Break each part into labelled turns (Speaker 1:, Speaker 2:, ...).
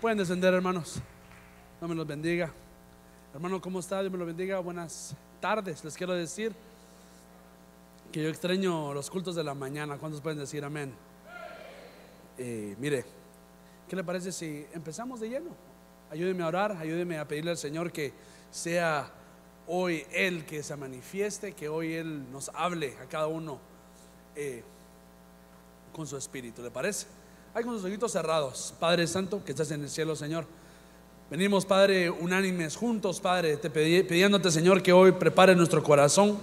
Speaker 1: Pueden descender, hermanos. Dios me los bendiga. Hermano, ¿cómo está? Dios me lo bendiga. Buenas tardes. Les quiero decir que yo extraño los cultos de la mañana. ¿Cuántos pueden decir amén? Eh, mire, ¿qué le parece si empezamos de lleno? Ayúdeme a orar, ayúdeme a pedirle al Señor que sea hoy Él que se manifieste, que hoy Él nos hable a cada uno eh, con su espíritu. ¿Le parece? Hay con sus ojitos cerrados. Padre Santo, que estás en el cielo, Señor. Venimos, Padre, unánimes juntos, Padre, te pidiéndote, Señor, que hoy prepares nuestro corazón,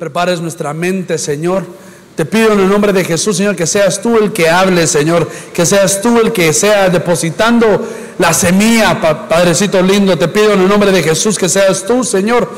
Speaker 1: prepares nuestra mente, Señor. Te pido en el nombre de Jesús, Señor, que seas tú el que hable, Señor, que seas tú el que sea depositando la semilla, Padrecito lindo. Te pido en el nombre de Jesús que seas tú, Señor.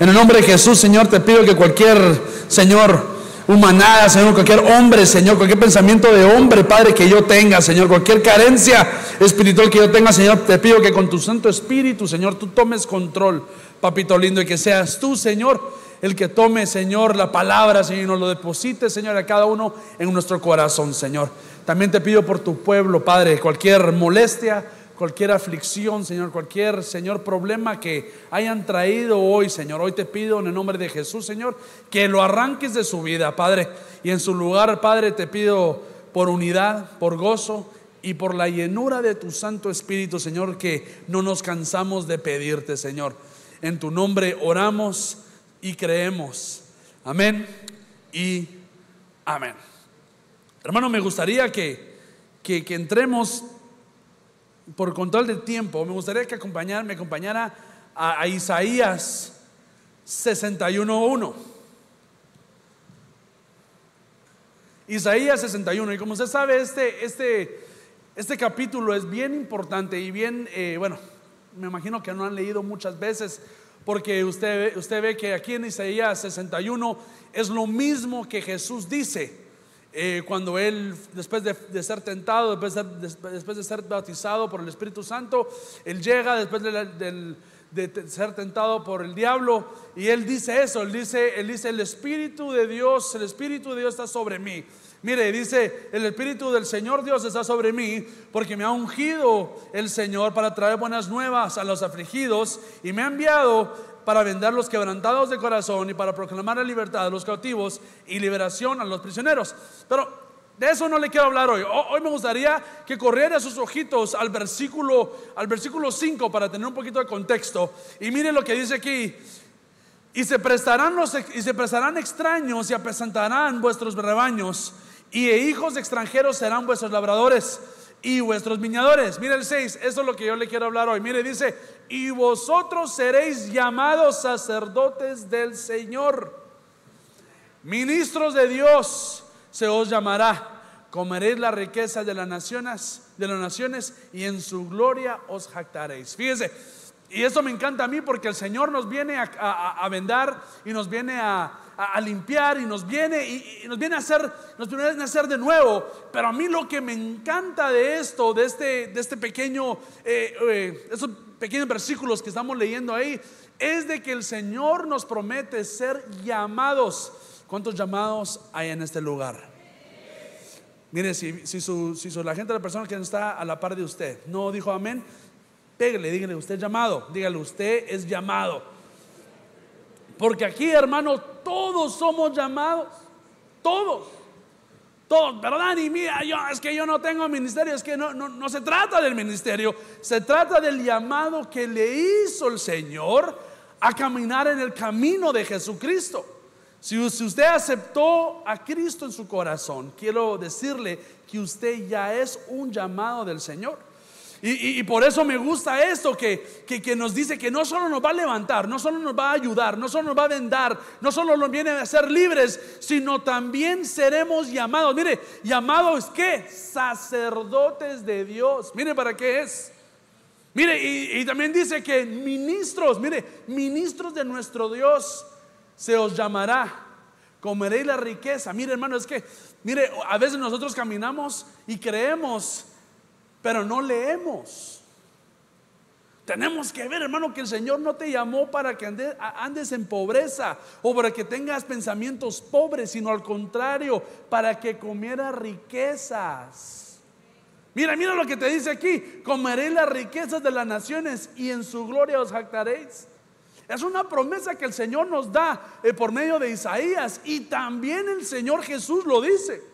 Speaker 1: En el nombre de Jesús, Señor, te pido que cualquier, Señor, humanada, Señor, cualquier hombre, Señor, cualquier pensamiento de hombre, Padre, que yo tenga, Señor, cualquier carencia espiritual que yo tenga, Señor, te pido que con tu Santo Espíritu, Señor, tú tomes control, papito lindo, y que seas tú, Señor, el que tome, Señor, la palabra, Señor, y nos lo deposite, Señor, a cada uno en nuestro corazón, Señor. También te pido por tu pueblo, Padre, cualquier molestia, cualquier aflicción, Señor, cualquier, Señor, problema que hayan traído hoy, Señor. Hoy te pido en el nombre de Jesús, Señor, que lo arranques de su vida, Padre. Y en su lugar, Padre, te pido por unidad, por gozo y por la llenura de tu Santo Espíritu, Señor, que no nos cansamos de pedirte, Señor. En tu nombre oramos y creemos. Amén y amén. Hermano, me gustaría que, que, que entremos por control del tiempo, me gustaría que acompañar, me acompañara a, Isaías 61.1. Isaías 61. Y como usted sabe, este, este, este capítulo es bien importante y bien, eh, bueno, me imagino que no han leído muchas veces, porque usted, usted ve que aquí en Isaías 61 es lo mismo que Jesús dice. Eh, cuando él, después de, ser tentado, después de, después de, ser bautizado por el Espíritu Santo, él llega después de, ser tentado por el diablo y él dice eso, él dice, él dice, el Espíritu de Dios, el Espíritu de Dios está sobre mí. Mire, dice, el Espíritu del Señor Dios está sobre mí porque me ha ungido el Señor para traer buenas nuevas a los afligidos y me ha enviado para vender los quebrantados de corazón y para proclamar la libertad a los cautivos y liberación a los prisioneros. Pero de eso no le quiero hablar hoy. Hoy me gustaría que corriera sus ojitos al versículo al versículo 5 para tener un poquito de contexto y mire lo que dice aquí. Y se prestarán los y se prestarán extraños y apresentarán vuestros rebaños y hijos extranjeros serán vuestros labradores y vuestros viñadores. Mire el 6, eso es lo que yo le quiero hablar hoy. Mire, dice, y vosotros seréis llamados sacerdotes del Señor. Ministros de Dios se os llamará. Comeréis la riqueza de las naciones, de las naciones y en su gloria os jactaréis. Fíjese, y eso me encanta a mí porque el Señor nos viene a, vendar y nos viene a, limpiar y nos viene y, nos viene a hacer nos viene a hacer de nuevo. Pero a mí lo que me encanta de esto, de este, de este pequeño, eh, eh, esos pequeños versículos que estamos leyendo ahí, es de que el Señor nos promete ser llamados. ¿Cuántos llamados hay en este lugar? Mire, si, si, su, si la gente, la persona que está a la par de usted, no dijo amén, pégale, dígale, usted es llamado, dígale, usted es llamado. Porque aquí, hermano, todos somos llamados, todos. Todos, ¿verdad? Y mira, yo, es que yo no tengo ministerio, es que no, no, no se trata del ministerio, se trata del llamado que le hizo el Señor a caminar en el camino de Jesucristo. Si usted aceptó a Cristo en su corazón, quiero decirle que usted ya es un llamado del Señor. Y, por eso me gusta esto que, que, nos dice que no solo nos va a levantar, no solo nos va a ayudar, no solo nos va a vendar, no solo nos viene a ser libres, sino también seremos llamados. Mire, llamados qué? Sacerdotes de Dios. Mire para qué es. Mire, y, y también dice que ministros, mire, ministros de nuestro Dios se os llamará comeréis la riqueza. Mire, hermano, es que, mire, a veces nosotros caminamos y creemos pero no leemos. Tenemos que ver, hermano, que el Señor no te llamó para que andes, en pobreza o para que tengas pensamientos pobres, sino al contrario, para que comieras riquezas. Mira, mira lo que te dice aquí. Comeréis las riquezas de las naciones y en su gloria os jactaréis. Es una promesa que el Señor nos da eh, por medio de Isaías y también el Señor Jesús lo dice.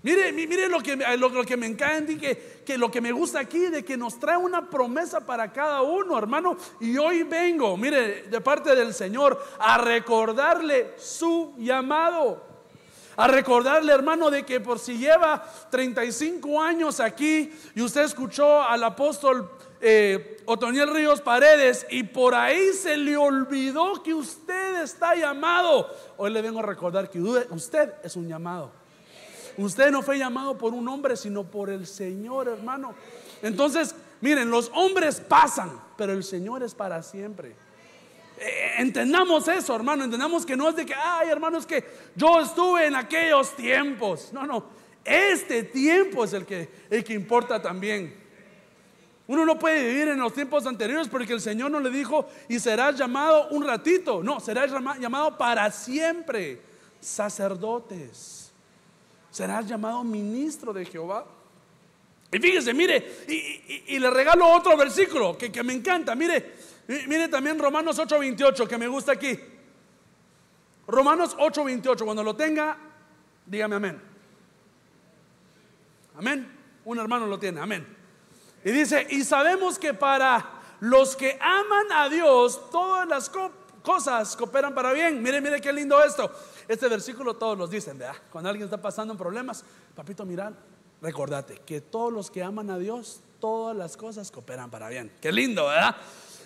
Speaker 1: Mire, mire lo que, lo, que me encanta y que, que, lo que me gusta aquí, de que nos trae una promesa para cada uno, hermano. Y hoy vengo, mire, de parte del Señor, a recordarle su llamado. A recordarle, hermano, de que por si lleva 35 años aquí y usted escuchó al apóstol eh, Otoniel Ríos Paredes y por ahí se le olvidó que usted está llamado. Hoy le vengo a recordar que usted es un llamado. Usted no fue llamado por un hombre, sino por el Señor, hermano. Entonces, miren, los hombres pasan, pero el Señor es para siempre. Eh, entendamos eso, hermano. Entendamos que no es de que, ay, hermano, es que yo estuve en aquellos tiempos. No, no. Este tiempo es el que, que importa también. Uno no puede vivir en los tiempos anteriores porque el Señor no le dijo y serás llamado un ratito. No, serás llamado para siempre. Sacerdotes serás llamado ministro de Jehová. Y fíjese, mire, y, le regalo otro versículo que, que, me encanta. Mire, mire también Romanos 8:28, que me gusta aquí. Romanos 8:28, cuando lo tenga, dígame amén. Amén. Un hermano lo tiene, amén. Y dice, y sabemos que para los que aman a Dios, todas las cosas cooperan para bien. Mire, mire qué lindo esto. Este versículo todos los dicen, ¿verdad? Cuando alguien está pasando en problemas, papito, mira, recordate que todos los que aman a Dios, todas las cosas cooperan para bien. Qué lindo, ¿verdad?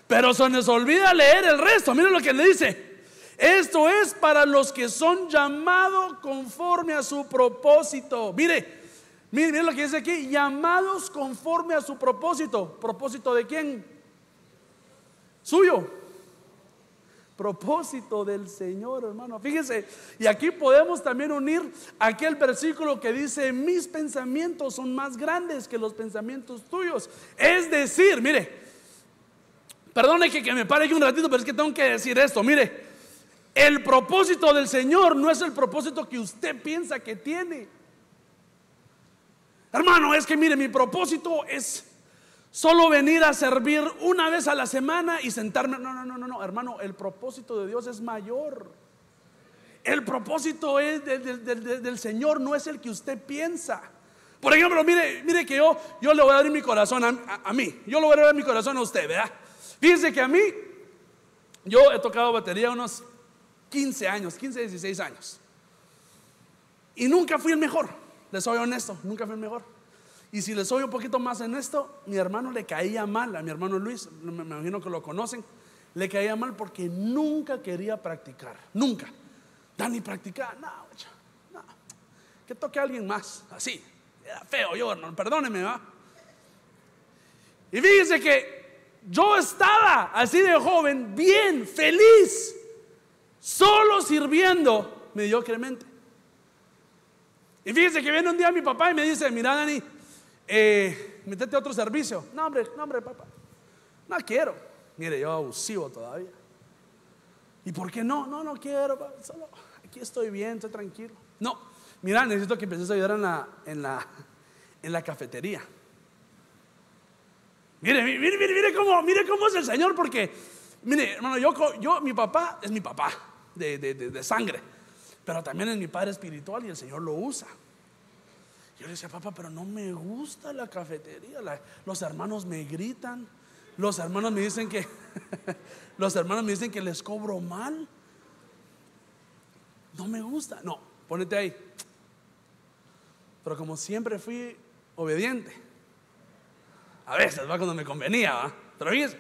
Speaker 1: Pero se nos olvida leer el resto. Miren lo que le dice. Esto es para los que son llamados conforme a su propósito. Mire, mire, mire lo que dice aquí. Llamados conforme a su propósito. ¿Propósito de quién? Suyo propósito del Señor, hermano. Fíjense, y aquí podemos también unir aquel versículo que dice, mis pensamientos son más grandes que los pensamientos tuyos. Es decir, mire, perdone que, que me pare aquí un ratito, pero es que tengo que decir esto, mire, el propósito del Señor no es el propósito que usted piensa que tiene. Hermano, es que mire, mi propósito es Solo venir a servir una vez a la semana y sentarme. No, no, no, no, no, hermano, el propósito de Dios es mayor. El propósito es del, Señor, no es el que usted piensa. Por ejemplo, mire, mire que yo, yo le voy a dar mi corazón a, mí. Yo le voy a dar mi corazón a usted, ¿verdad? Fíjense que a mí, yo he tocado batería unos 15 años, 15, 16 años. Y nunca fui el mejor, les soy honesto, nunca fui el mejor. Y si les soy un poquito más en esto, mi hermano le caía mal, a mi hermano Luis, me imagino que lo conocen, le caía mal porque nunca quería practicar, nunca. Dani practicaba, no, no, que toque a alguien más, así, era feo yo, hermano, perdóneme, va. Y fíjense que yo estaba así de joven, bien, feliz, solo sirviendo mediocremente. Y fíjense que viene un día mi papá y me dice, mira Dani, eh, metete a otro servicio. No, hombre, no, hombre, papá. No quiero. Mire, yo abusivo todavía. ¿Y por qué no? No, no quiero. Solo aquí estoy bien, estoy tranquilo. No, mira, necesito que empieces a ayudar en la, en la, en la cafetería. Mire, mire, mire, mire cómo, mire cómo es el Señor, porque, mire, hermano, yo, yo mi papá es mi papá de, de, de sangre, pero también es mi padre espiritual y el Señor lo usa. Yo le decía, papá, pero no me gusta la cafetería. los hermanos me gritan. Los hermanos me dicen que, los hermanos me dicen que les cobro mal. No me gusta. No, ponete ahí. Pero como siempre fui obediente. A veces, va cuando me convenía, ¿va? Pero fíjese.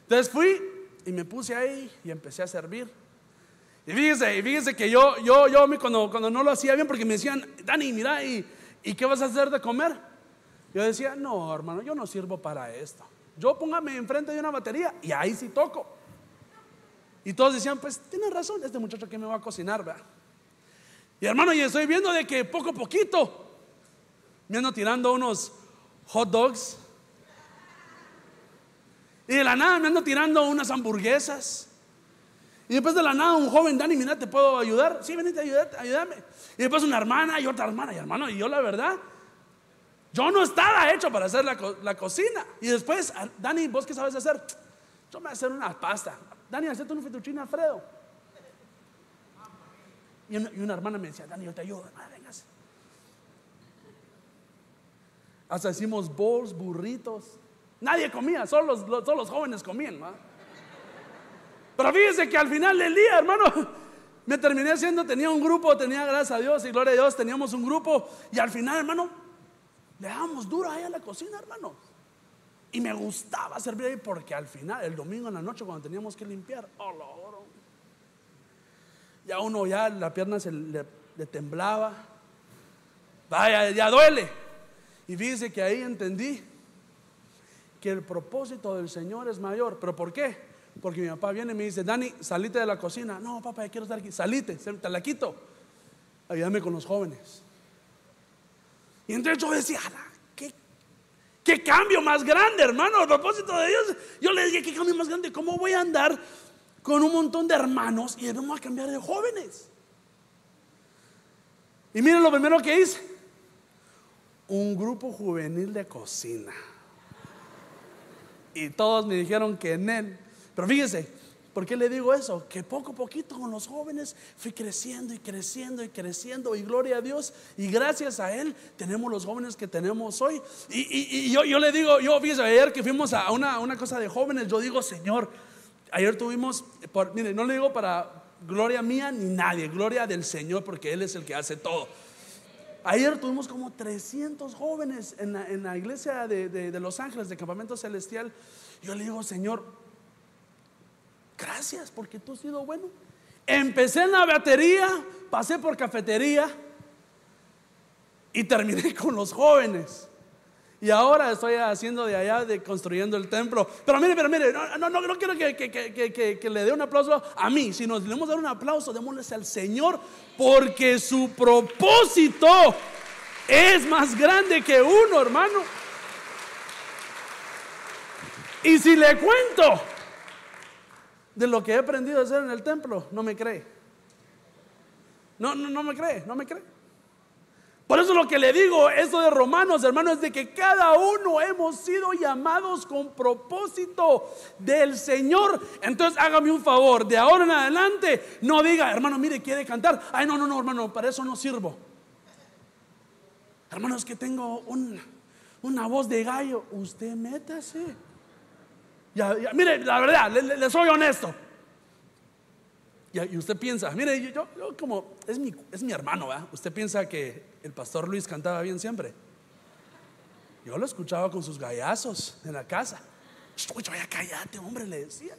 Speaker 1: Entonces fui y me puse ahí y empecé a servir. Y fíjese, y fíjese que yo, yo, yo cuando, cuando no lo hacía bien, porque me decían, Dani, mira, y ¿y qué vas a hacer de comer? Yo decía, no, hermano, yo no sirvo para esto. Yo póngame enfrente de una batería y ahí sí toco. Y todos decían, pues tiene razón, este muchacho que me va a cocinar, ¿verdad? Y hermano, y estoy viendo de que poco a poquito me ando tirando unos hot dogs. Y de la nada me ando tirando unas hamburguesas. Y después de la nada un joven, Dani, mira, ¿te puedo ayudar? Sí, venite, ayúdame. Y después una hermana y otra hermana y hermano. Y yo la verdad, Yo no estaba hecho para hacer la, cocina. Y después, ah, Dani, ¿vos qué sabes hacer? Yo me voy a hacer una pasta. Dani, hacete un fettuccine Alfredo. Y una, hermana me decía, Dani, yo te ayudo. Ah, Hasta hicimos bowls, burritos. Nadie comía, solo los, los jóvenes comían. Pero fíjese que al final del día, hermano, me terminé haciendo, tenía un grupo, tenía gracias a Dios y gloria a Dios, teníamos un grupo. Y al final, hermano, le dábamos duro ahí a la cocina, hermano. Y me gustaba servir ahí porque al final, el domingo en la noche, cuando teníamos que limpiar, oh, lo. Ya uno, ya la pierna se le, le temblaba. Vaya, ya duele. Y fíjese que ahí entendí que el propósito del Señor es mayor. ¿Pero por qué? Porque mi papá viene y me dice, Dani, salite de la cocina. No, papá, ya quiero estar aquí. Salite, te la quito. Ayúdame con los jóvenes. Y entonces yo decía, ¿qué, qué cambio más grande, hermano. El propósito de Dios. Yo le dije, ¿qué cambio más grande? ¿Cómo voy a andar con un montón de hermanos y vamos a cambiar de jóvenes? Y miren lo primero que hice un grupo juvenil de cocina. Y todos me dijeron que en él. Pero fíjense, ¿por qué le digo eso? Que poco a poquito con los jóvenes fui creciendo y creciendo y creciendo. Y gloria a Dios. Y gracias a Él tenemos los jóvenes que tenemos hoy. Y, yo, yo, le digo, yo fíjese, ayer que fuimos a una, una cosa de jóvenes, yo digo, Señor, ayer tuvimos, mire, no le digo para gloria mía ni nadie, gloria del Señor, porque Él es el que hace todo. Ayer tuvimos como 300 jóvenes en la, iglesia de, Los Ángeles, de Campamento Celestial. Yo le digo, Señor, gracias porque tú has sido bueno. Empecé en la batería, pasé por cafetería y terminé con los jóvenes. Y ahora estoy haciendo de allá, de construyendo el templo. Pero mire, pero mire, no, no, no, quiero que, que, le dé un aplauso a mí, sino le debemos dar un aplauso, démosle al Señor, porque su propósito es más grande que uno, hermano. Y si le cuento de lo que he aprendido a hacer en el templo, no me cree. No, no, no me cree, no me cree. Por eso lo que le digo, eso de Romanos, hermanos, es de que cada uno hemos sido llamados con propósito del Señor. Entonces hágame un favor, de ahora en adelante, no diga, hermano, mire, quiere cantar. Ay, no, no, no, hermano, para eso no sirvo. Hermano, es que tengo una voz de gallo. Usted métase. Mire, la verdad, le soy honesto. Y, usted piensa, mire, yo, como, es mi, es mi hermano, ¿verdad? Usted piensa que el pastor Luis cantaba bien siempre. Yo lo escuchaba con sus gallazos en la casa. ya cállate, hombre, le decía.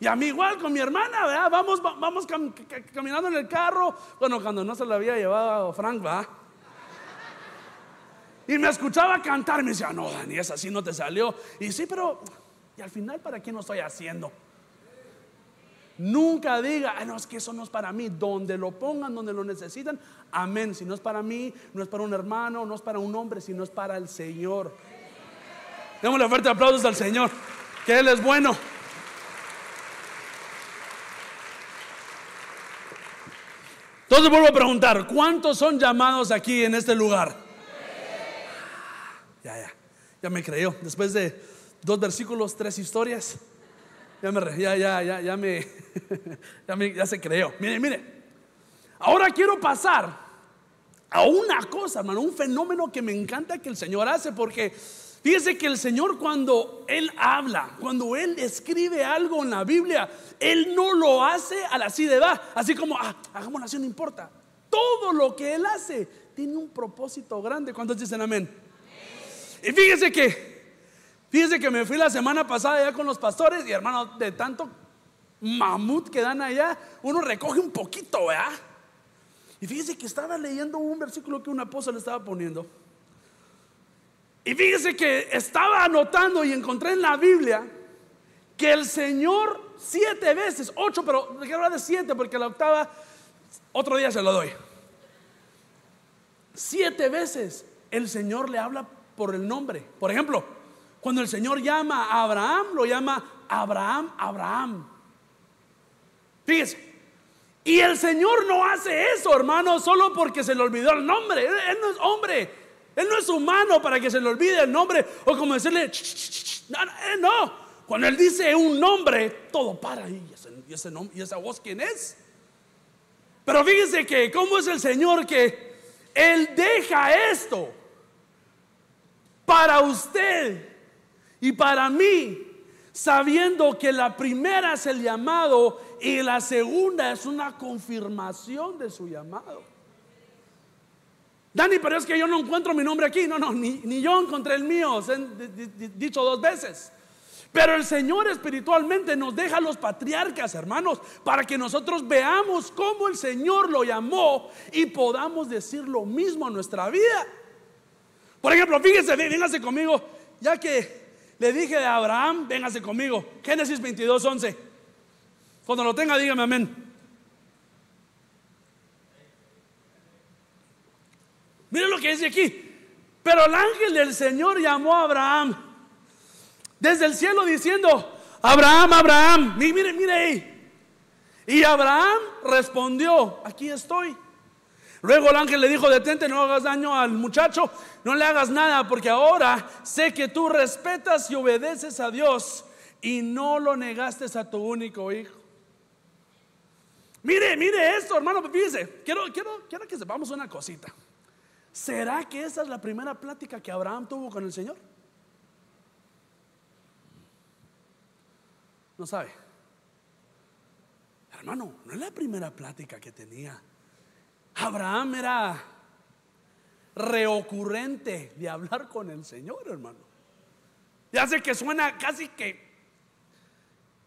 Speaker 1: Y a mí igual con mi hermana, ¿verdad? Vamos, vamos caminando en el carro. Bueno, cuando no se lo había llevado Frank, ¿verdad? Y me escuchaba cantar me decía, no, Dani, es así no te salió. Y sí, pero, ¿y al final para qué no estoy haciendo? Nunca diga, no, es que eso no es para mí. Donde lo pongan, donde lo necesitan, amén. Si no es para mí, no es para un hermano, no es para un hombre, sino es para el Señor. Démosle fuerte aplausos al Señor, que Él es bueno. Entonces vuelvo a preguntar, ¿cuántos son llamados aquí en este lugar? Ya, ya, ya me creyó. Después de dos versículos, tres historias. Ya me, ya, ya, ya, ya me, ya, me, ya se creó. Mire, mire. Ahora quiero pasar a una cosa, hermano, un fenómeno que me encanta que el Señor hace, porque fíjese que el Señor cuando Él habla, cuando Él escribe algo en la Biblia, Él no lo hace a la así de edad, así como, ah, hagámoslo así, no importa. Todo lo que Él hace tiene un propósito grande. ¿Cuántos dicen amén? Y fíjese que Fíjense que me fui la semana pasada allá con los pastores y hermano, de tanto mamut que dan allá, uno recoge un poquito, ¿verdad? Y fíjense que estaba leyendo un versículo que un apóstol estaba poniendo. Y fíjense que estaba anotando y encontré en la Biblia que el Señor siete veces, ocho, pero quiero hablar de siete porque la octava, otro día se lo doy. Siete veces el Señor le habla por el nombre. Por ejemplo, cuando el Señor llama a Abraham, lo llama Abraham, Abraham. Fíjese. Y el Señor no hace eso, hermano, solo porque se le olvidó el nombre. Él no es hombre. Él no es humano para que se le olvide el nombre o como decirle, no, eh, no, Cuando Él dice un nombre, todo para. ¿Y ese, nombre, ¿Y esa voz quién es? Pero fíjense que, ¿cómo es el Señor que Él deja esto para usted y para mí? sabiendo que la primera es el llamado y la segunda es una confirmación de su llamado. Dani, pero es que yo no encuentro mi nombre aquí. No, no, ni, yo encontré el mío, dicho dos veces. Pero el Señor espiritualmente nos deja a los patriarcas, hermanos, para que nosotros veamos cómo el Señor lo llamó y podamos decir lo mismo en nuestra vida. Por ejemplo, fíjense, véngase conmigo, ya que le dije de Abraham, véngase conmigo. Génesis 22, 11. Cuando lo tenga, dígame amén. Miren lo que dice aquí. Pero el ángel del Señor llamó a Abraham desde el cielo diciendo, Abraham, Abraham, mire, mire ahí. Y Abraham respondió, aquí estoy. Luego el ángel le dijo, detente, no hagas daño al muchacho, no le hagas nada, porque ahora sé que tú respetas y obedeces a Dios y no lo negaste a tu único hijo. Mire, mire esto, hermano, fíjese, quiero, quiero, quiero que sepamos una cosita. ¿Será que esa es la primera plática que Abraham tuvo con el Señor? No sabe. Hermano, no es la primera plática que tenía Abraham era reocurrente de hablar con el Señor, hermano. Ya sé que suena casi que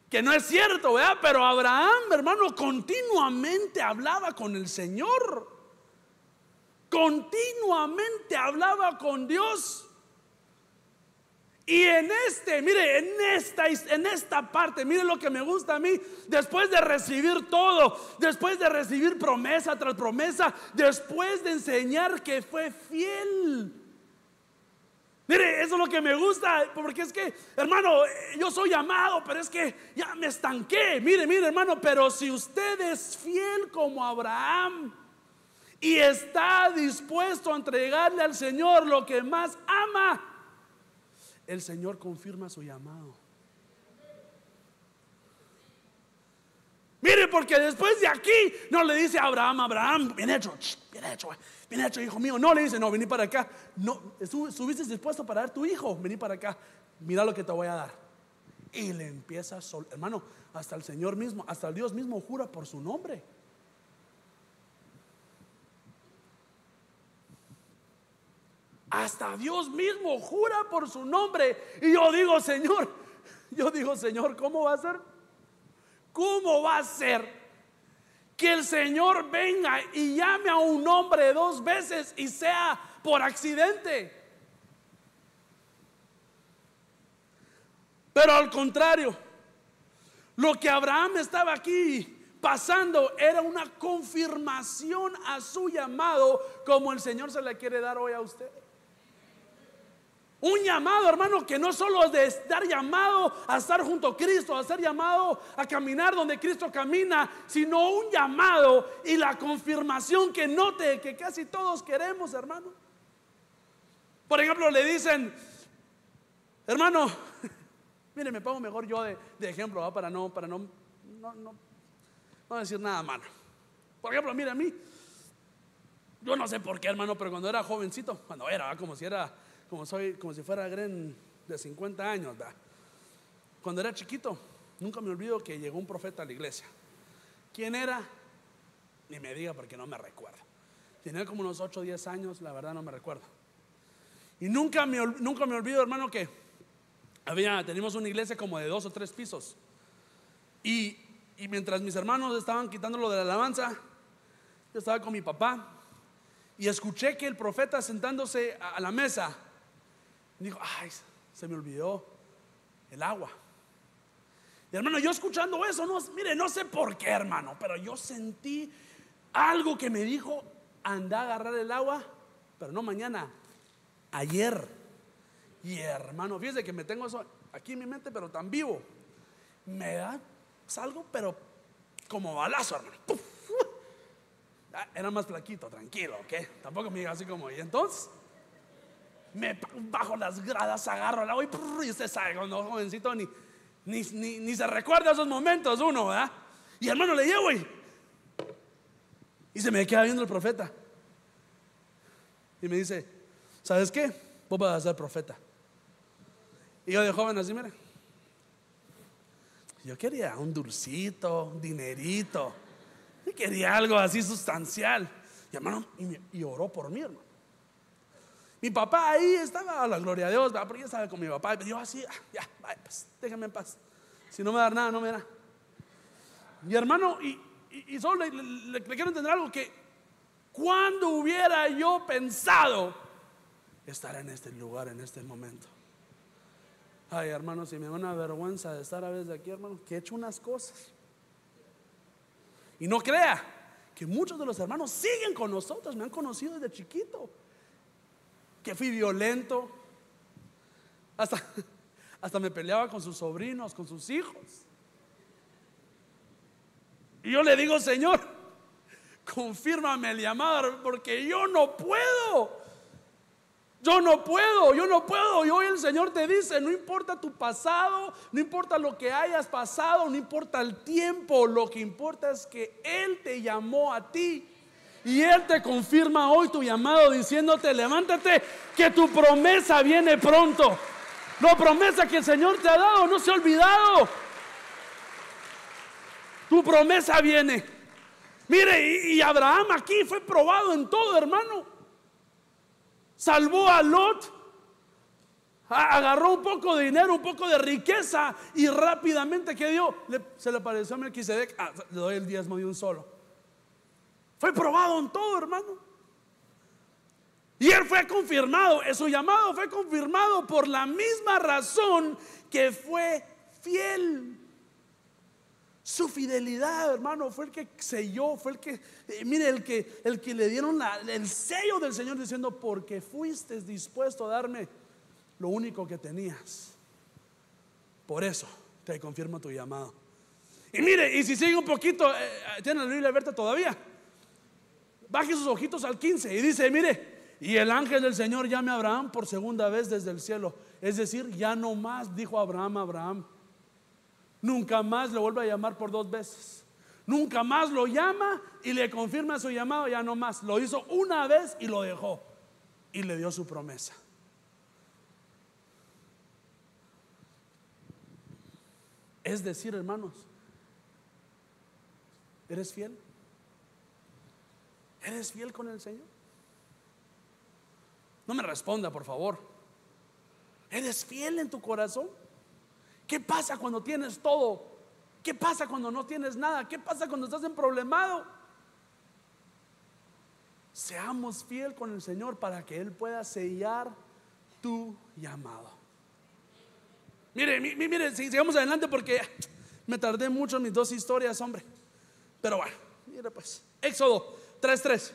Speaker 1: que no es cierto, ¿verdad? Pero Abraham, hermano, continuamente hablaba con el Señor. Continuamente hablaba con Dios. Y en este, mire, en esta, en esta parte, mire lo que me gusta a mí, después de recibir todo, después de recibir promesa tras promesa, después de enseñar que fue fiel. Mire, eso es lo que me gusta, porque es que, hermano, yo soy amado, pero es que ya me estanqué. Mire, mire, hermano, pero si usted es fiel como Abraham y está dispuesto a entregarle al Señor lo que más ama, el Señor confirma su llamado. Mire, porque después de aquí no le dice a Abraham, Abraham, bien hecho, bien hecho, bien hecho, hijo mío. No le dice, no, vení para acá. No, estuviste dispuesto para dar tu hijo, vení para acá. Mira lo que te voy a dar. Y le empieza sol, hermano, hasta el Señor mismo, hasta el Dios mismo jura por su nombre. Hasta Dios mismo jura por su nombre. Y yo digo, Señor, yo digo, Señor, ¿cómo va a ser? ¿Cómo va a ser que el Señor venga y llame a un hombre dos veces y sea por accidente? Pero al contrario, lo que Abraham estaba aquí pasando era una confirmación a su llamado como el Señor se le quiere dar hoy a usted. Un llamado, hermano, que no solo es de estar llamado a estar junto a Cristo, a ser llamado a caminar donde Cristo camina, sino un llamado y la confirmación que note que casi todos queremos, hermano. Por ejemplo, le dicen, hermano, mire, me pongo mejor yo de, ejemplo, para no, para no, no, no, no decir nada malo. Por ejemplo, mire a mí, yo no sé por qué, hermano, pero cuando era jovencito, cuando era, como si era como, soy, como si fuera Gren de 50 años. Cuando era chiquito, nunca me olvido que llegó un profeta a la iglesia. ¿Quién era? Ni me diga porque no me recuerdo. Tenía como unos 8 o 10 años, la verdad no me recuerdo. Y nunca me, nunca me olvido, hermano, que había, teníamos una iglesia como de dos o tres pisos. Y, y mientras mis hermanos estaban quitándolo de la alabanza, yo estaba con mi papá y escuché que el profeta sentándose a la mesa dijo, ay, se me olvidó el agua. Y hermano, yo escuchando eso, no, mire, no sé por qué, hermano, pero yo sentí algo que me dijo, anda a agarrar el agua, pero no mañana, ayer. Y hermano, fíjese que me tengo eso aquí en mi mente, pero tan vivo. Me da algo, pero como balazo, hermano. Ah, era más flaquito, tranquilo, ¿ok? Tampoco me diga así como, y entonces, me bajo las gradas, agarro el agua y, usted sabe, cuando jovencito ni, ni, ni, se recuerda esos momentos uno, ¿verdad? Y hermano le llevo y, y se me queda viendo el profeta. Y me dice, ¿sabes qué? Vos vas a ser profeta. Y yo de joven así, mira. Yo quería un dulcito, dinerito. Yo quería algo así sustancial. Y hermano, y, oró por mí, hermano. Mi papá ahí estaba, a la gloria de Dios, porque yo estaba con mi papá. Y yo así, ah, ya, vaya, pues, déjame en paz. Si no me da nada, no me da. Mi hermano, y, y, solo le, quiero entender algo: que cuando hubiera yo pensado estar en este lugar, en este momento. Ay, hermano, si me da una vergüenza de estar a veces aquí, hermano, que he hecho unas cosas. Y no crea que muchos de los hermanos siguen con nosotros, me han conocido desde chiquito. Que fui violento, hasta, hasta me peleaba con sus sobrinos, con sus hijos. Y yo le digo, Señor, confírmame el llamado, porque yo no puedo. Yo no puedo, yo no puedo. Y hoy el Señor te dice, no importa tu pasado, no importa lo que hayas pasado, no importa el tiempo, lo que importa es que Él te llamó a ti. Y Él te confirma hoy tu llamado diciéndote, levántate, que tu promesa viene pronto. La promesa que el Señor te ha dado no se ha olvidado. Tu promesa viene. Mire, y, Abraham aquí fue probado en todo, hermano salvó a Lot, agarró un poco de dinero, un poco de riqueza y rápidamente que dio, se le pareció a Melquisedec, ah, le doy el diezmo de un solo. Fue probado en todo, hermano. Y él fue confirmado, su llamado fue confirmado por la misma razón que fue fiel. Su fidelidad, hermano, fue el que selló, fue el que, eh, mire, el que, el que le dieron el sello del Señor diciendo, porque fuiste dispuesto a darme lo único que tenías. Por eso te confirmo tu llamado. Y mire, y si sigue un poquito, eh, eh, tiene la Biblia abierta todavía. Baje sus ojitos al 15 y dice, mire, y el ángel del Señor llame a Abraham por segunda vez desde el cielo. Es decir, ya no más, dijo Abraham a Abraham Nunca más le vuelve a llamar por dos veces. Nunca más lo llama y le confirma su llamado, ya no más. Lo hizo una vez y lo dejó. Y le dio su promesa. Es decir, hermanos, ¿eres fiel? ¿Eres fiel con el Señor? No me responda, por favor. ¿Eres fiel en tu corazón? ¿Qué pasa cuando tienes todo? ¿Qué pasa cuando no tienes nada? ¿Qué pasa cuando estás en problemado? Seamos fiel con el Señor para que Él pueda sellar tu llamado. Mire, mire, sigamos adelante porque me tardé mucho en mis dos historias, hombre. Pero bueno, mire pues. Éxodo 3:3.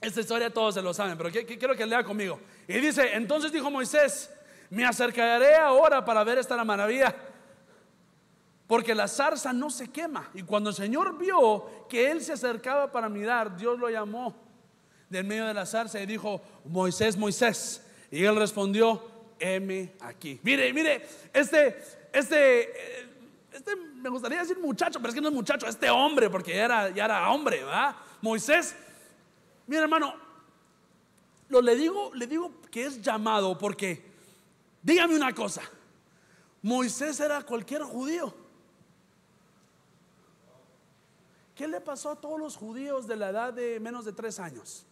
Speaker 1: Esta historia todos se lo saben, pero quiero que lea conmigo. Y dice, entonces dijo Moisés, me acercaré ahora para ver esta maravilla. Porque la zarza no se quema. Y cuando el Señor vio que él se acercaba para mirar, Dios lo llamó del medio de la zarza y dijo, Moisés, Moisés. Y él respondió, heme aquí. Mire, mire, este, este, este, me gustaría decir muchacho, pero es que no es muchacho, este hombre, porque ya era, ya era hombre, ¿va? Moisés, mire hermano, lo le digo, le digo que es llamado porque Dígame una cosa, Moisés era cualquier judío. ¿Qué le pasó a todos los judíos de la edad de menos de tres años?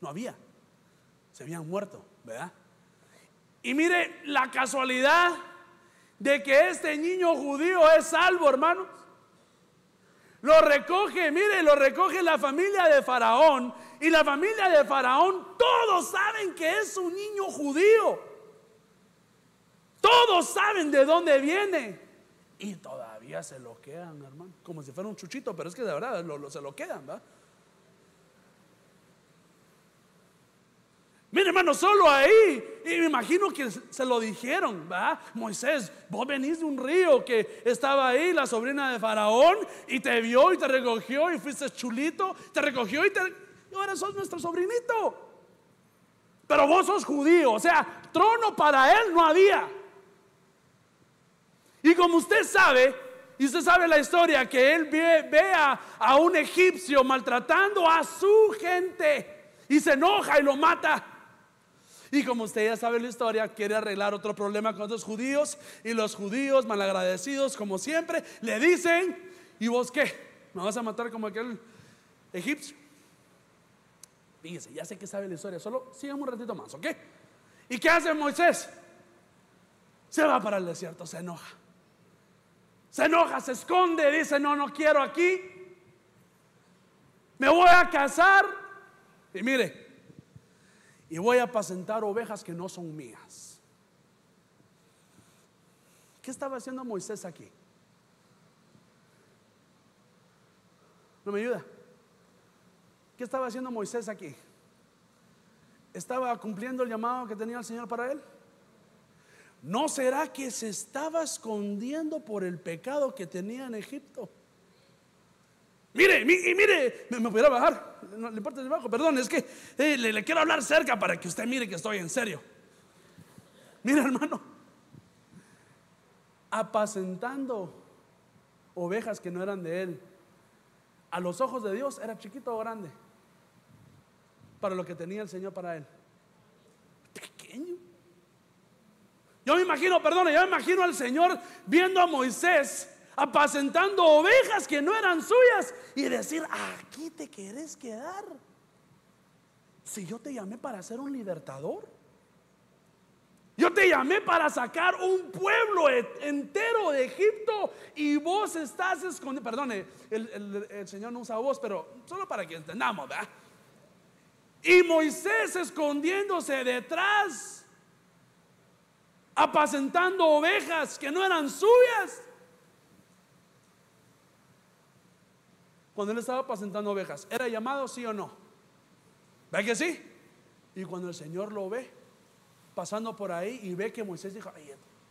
Speaker 1: No había, se habían muerto, ¿verdad? Y mire la casualidad de que este niño judío es salvo, hermanos. Lo recoge, mire, lo recoge la familia de Faraón. Y la familia de Faraón, todos saben que es un niño judío. Todos saben de dónde viene. Y todavía se lo quedan, hermano. Como si fuera un chuchito, pero es que de verdad se lo quedan, ¿verdad? Mire, hermano, solo ahí. Y me imagino que se lo dijeron, ¿va? Moisés, vos venís de un río que estaba ahí, la sobrina de Faraón, y te vio y te recogió y fuiste chulito, te recogió y te... y ahora sos nuestro sobrinito. Pero vos sos judío, o sea, trono para él no había. Y como usted sabe, y usted sabe la historia, que él ve, a, un egipcio maltratando a su gente y se enoja y lo mata. Y como usted ya sabe la historia, quiere arreglar otro problema con los judíos. Y los judíos, malagradecidos como siempre, le dicen, ¿y vos qué? ¿Me vas a matar como aquel egipcio? Fíjese, ya sé que sabe la historia, solo sigamos un ratito más, ¿ok? ¿Y qué hace Moisés? Se va para el desierto, se enoja. Se enoja, se esconde, dice, no, no quiero aquí. Me voy a casar. Y mire, y voy a apacentar ovejas que no son mías. ¿Qué estaba haciendo Moisés aquí? ¿No me ayuda? ¿Qué estaba haciendo Moisés aquí? ¿Estaba cumpliendo el llamado que tenía el Señor para él? ¿No será que se estaba escondiendo por el pecado que tenía en Egipto? Mire, y mire, me, pudiera bajar, no le importa debajo, perdón, es que eh, le, le quiero hablar cerca para que usted mire que estoy en serio. Mire, hermano, apacentando ovejas que no eran de él, a los ojos de Dios era chiquito o grande para lo que tenía el Señor para él. Pequeño. Yo me imagino, perdón, yo me imagino al Señor viendo a Moisés apacentando ovejas que no eran suyas y decir, aquí te quieres quedar. Si yo te llamé para ser un libertador. Yo te llamé para sacar un pueblo entero de Egipto y vos estás escondido. Perdone, el, el, Señor no usa voz, pero solo para que entendamos, ¿verdad? Y Moisés escondiéndose detrás, apacentando ovejas que no eran suyas. Cuando él estaba apacentando ovejas, ¿era llamado sí o no? ¿Ve que sí? Y cuando el Señor lo ve, pasando por ahí y ve que Moisés dijo,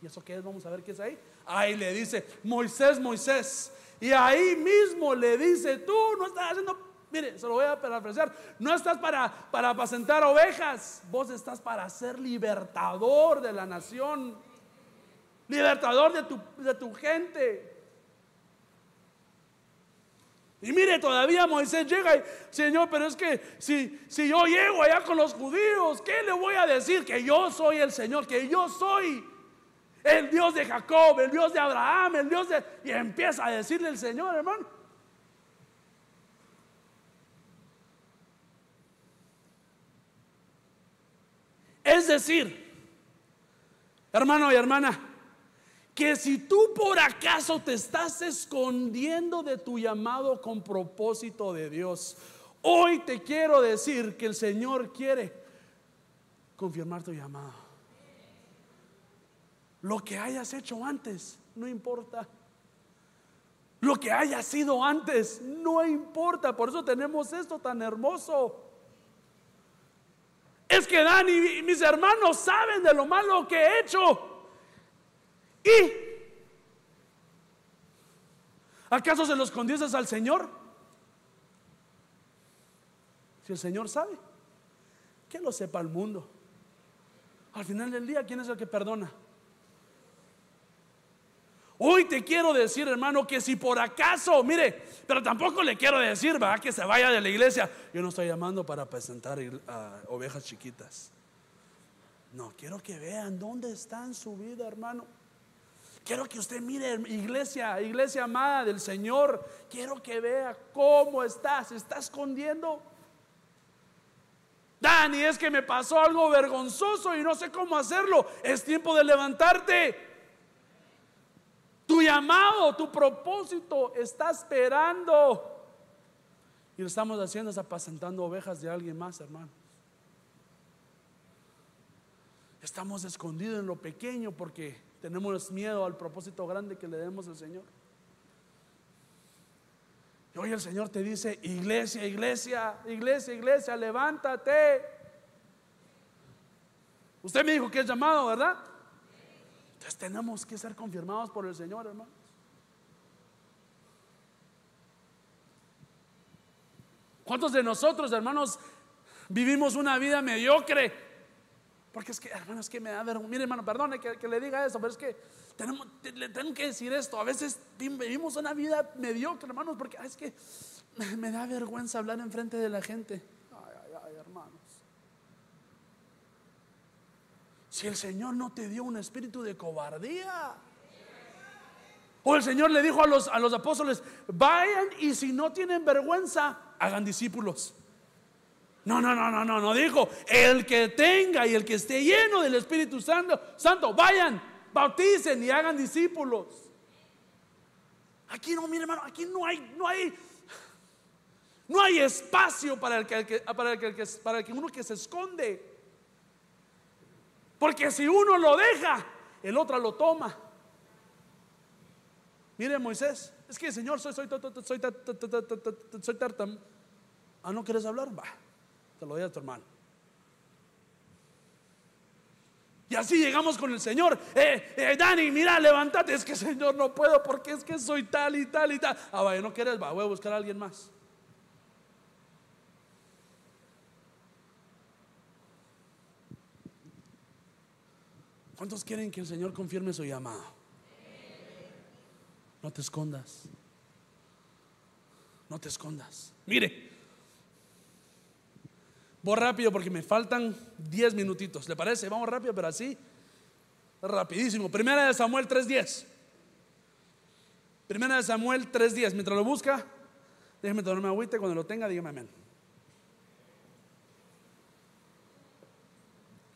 Speaker 1: ¿y eso qué es? Vamos a ver qué es ahí. Ahí le dice, Moisés, Moisés. Y ahí mismo le dice, tú no estás haciendo Mire, se lo voy a parafrasear. No estás para, para apacentar ovejas, vos estás para ser libertador de la nación, libertador de tu, de tu gente. Y mire, todavía Moisés llega y, Señor, pero es que si, si yo llego allá con los judíos, ¿qué le voy a decir? Que yo soy el Señor, que yo soy el Dios de Jacob, el Dios de Abraham, el Dios de... Y empieza a decirle el Señor, hermano. Es decir, hermano y hermana, que si tú por acaso te estás escondiendo de tu llamado con propósito de Dios, hoy te quiero decir que el Señor quiere confirmar tu llamado. Lo que hayas hecho antes, no importa. Lo que haya sido antes, no importa. Por eso tenemos esto tan hermoso. Es que Dani y mis hermanos saben de lo malo que he hecho. ¿Y acaso se los condices al Señor? Si el Señor sabe, que lo sepa el mundo. Al final del día, ¿quién es el que perdona? Hoy te quiero decir, hermano, que si por acaso, mire, pero tampoco le quiero decir, va, que se vaya de la iglesia. Yo no estoy llamando para presentar a ovejas chiquitas. No, quiero que vean dónde está en su vida, hermano. Quiero que usted mire, iglesia, iglesia amada del Señor. Quiero que vea cómo está, se está escondiendo. Dani, es que me pasó algo vergonzoso y no sé cómo hacerlo. Es tiempo de levantarte. Tu llamado, tu propósito está esperando. Y lo estamos haciendo es apacentando ovejas de alguien más, hermano. Estamos escondidos en lo pequeño porque tenemos miedo al propósito grande que le demos al Señor. Y hoy el Señor te dice, iglesia, iglesia, iglesia, iglesia, levántate. Usted me dijo que es llamado, ¿verdad? Entonces tenemos que ser confirmados por el Señor, hermanos. ¿Cuántos de nosotros, hermanos, vivimos una vida mediocre? Porque es que, hermanos, que me da vergüenza. Mire, hermano, perdone que, le diga eso, pero es que tenemos, le tengo que decir esto. A veces vivimos una vida mediocre, hermanos, porque es que me da vergüenza hablar enfrente de la gente. Ay, ay, ay, hermanos. Si el Señor no te dio un espíritu de cobardía. O el Señor le dijo a los, a los apóstoles, vayan y si no tienen vergüenza, hagan discípulos. No, no, no, no, no, no dijo, el que tenga y el que esté lleno del Espíritu Santo, Santo, vayan, bauticen y hagan discípulos. Aquí no, mire hermano, aquí no hay, no hay, no hay espacio para el que, para el que, para el que uno que se esconde. Porque si uno lo deja, el otro lo toma. Mire Moisés, es que Señor, soy, soy, soy, soy, tartam. Ah, ¿no quieres hablar? Va, te lo doy a tu hermano. Y así llegamos con el Señor. Eh, eh, Dani, mira, levántate. Es que Señor, no puedo porque es que soy tal y tal y tal. Ah, vaya, no quieres, va, voy a buscar a alguien más. ¿Cuántos quieren que el Señor confirme su llamado? No te escondas. No te escondas. Mire, voy rápido porque me faltan 10 minutitos. ¿Le parece? Vamos rápido, pero así. Rapidísimo. Primera de Samuel 3.10. Primera de Samuel 3.10. Mientras lo busca, déjeme tomarme agüita cuando lo tenga, dígame amén.